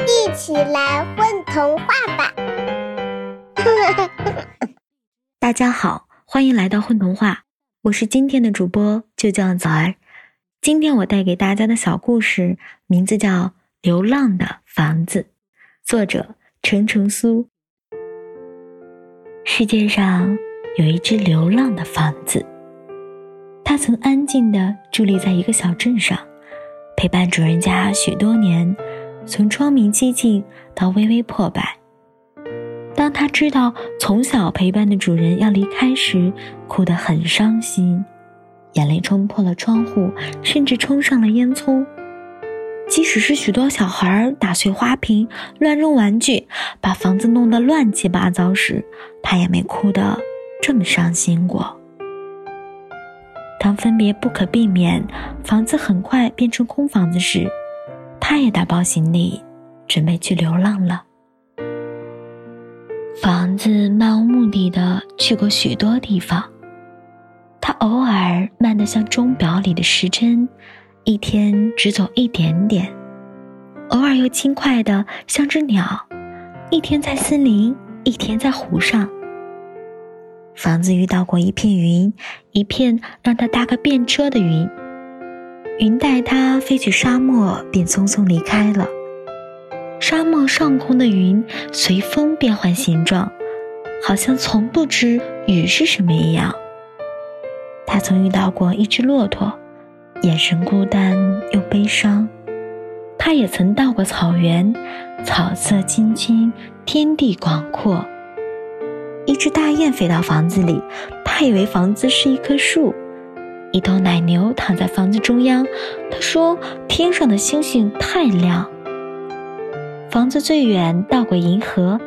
一起来混童话吧！大家好，欢迎来到混童话，我是今天的主播，就叫早儿。今天我带给大家的小故事名字叫《流浪的房子》，作者程程苏。世界上有一只流浪的房子，它曾安静地伫立在一个小镇上。陪伴主人家许多年，从窗明几净到微微破败。当他知道从小陪伴的主人要离开时，哭得很伤心，眼泪冲破了窗户，甚至冲上了烟囱。即使是许多小孩打碎花瓶、乱扔玩具，把房子弄得乱七八糟时，他也没哭得这么伤心过。当分别不可避免，房子很快变成空房子时，他也打包行李，准备去流浪了。房子漫无目的的去过许多地方，他偶尔慢得像钟表里的时针，一天只走一点点；偶尔又轻快的像只鸟，一天在森林，一天在湖上。房子遇到过一片云，一片让它搭个便车的云。云带它飞去沙漠，便匆匆离开了。沙漠上空的云随风变换形状，好像从不知雨是什么一样。他曾遇到过一只骆驼，眼神孤单又悲伤。他也曾到过草原，草色青青，天地广阔。一只大雁飞到房子里，他以为房子是一棵树。一头奶牛躺在房子中央，他说：“天上的星星太亮。”房子最远到过银河，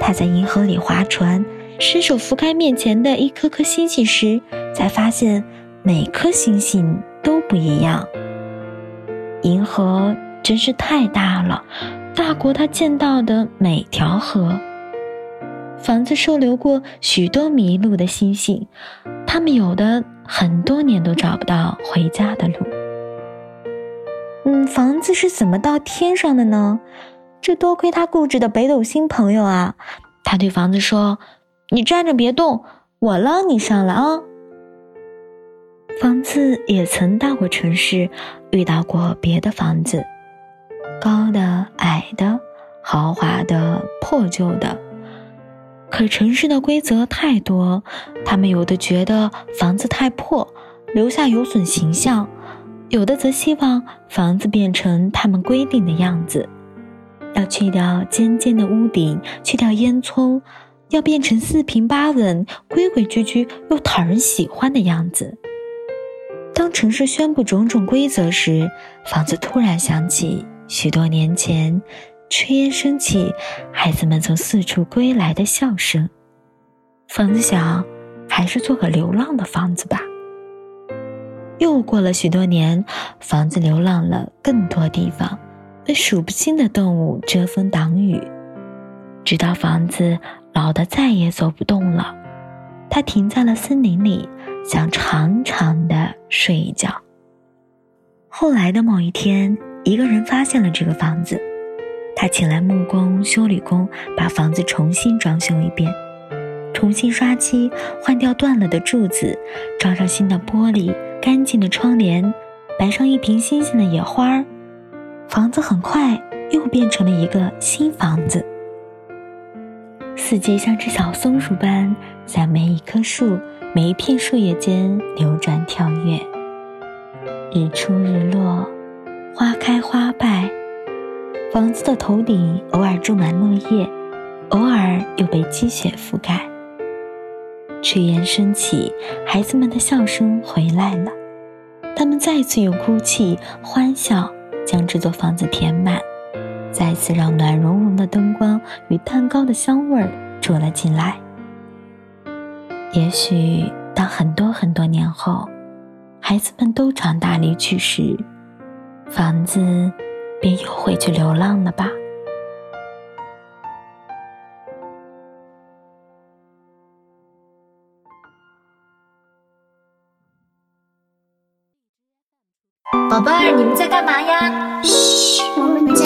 他在银河里划船，伸手拂开面前的一颗颗星星时，才发现每颗星星都不一样。银河真是太大了，大过他见到的每条河。房子收留过许多迷路的星星，他们有的很多年都找不到回家的路。嗯，房子是怎么到天上的呢？这多亏他固执的北斗星朋友啊！他对房子说：“你站着别动，我拉你上来啊。”房子也曾到过城市，遇到过别的房子，高的、矮的、豪华的、破旧的。可城市的规则太多，他们有的觉得房子太破，留下有损形象；有的则希望房子变成他们规定的样子，要去掉尖尖的屋顶，去掉烟囱，要变成四平八稳、规规矩矩又讨人喜欢的样子。当城市宣布种种规则时，房子突然想起许多年前。炊烟升起，孩子们从四处归来的笑声。房子想，还是做个流浪的房子吧。又过了许多年，房子流浪了更多地方，被数不清的动物遮风挡雨，直到房子老得再也走不动了，它停在了森林里，想长长的睡一觉。后来的某一天，一个人发现了这个房子。他请来木工、修理工，把房子重新装修一遍，重新刷漆，换掉断了的柱子，装上新的玻璃，干净的窗帘，摆上一瓶新鲜的野花儿房子很快又变成了一个新房子。四季像只小松鼠般，在每一棵树、每一片树叶间流转跳跃。日出日落，花开花败。房子的头顶偶尔种满落叶，偶尔又被积雪覆盖。炊烟升起，孩子们的笑声回来了。他们再次用哭泣、欢笑将这座房子填满，再次让暖融融的灯光与蛋糕的香味儿住了进来。也许，当很多很多年后，孩子们都长大离去时，房子。便又回去流浪了吧。宝贝儿，你们在干嘛呀？嘘，我们在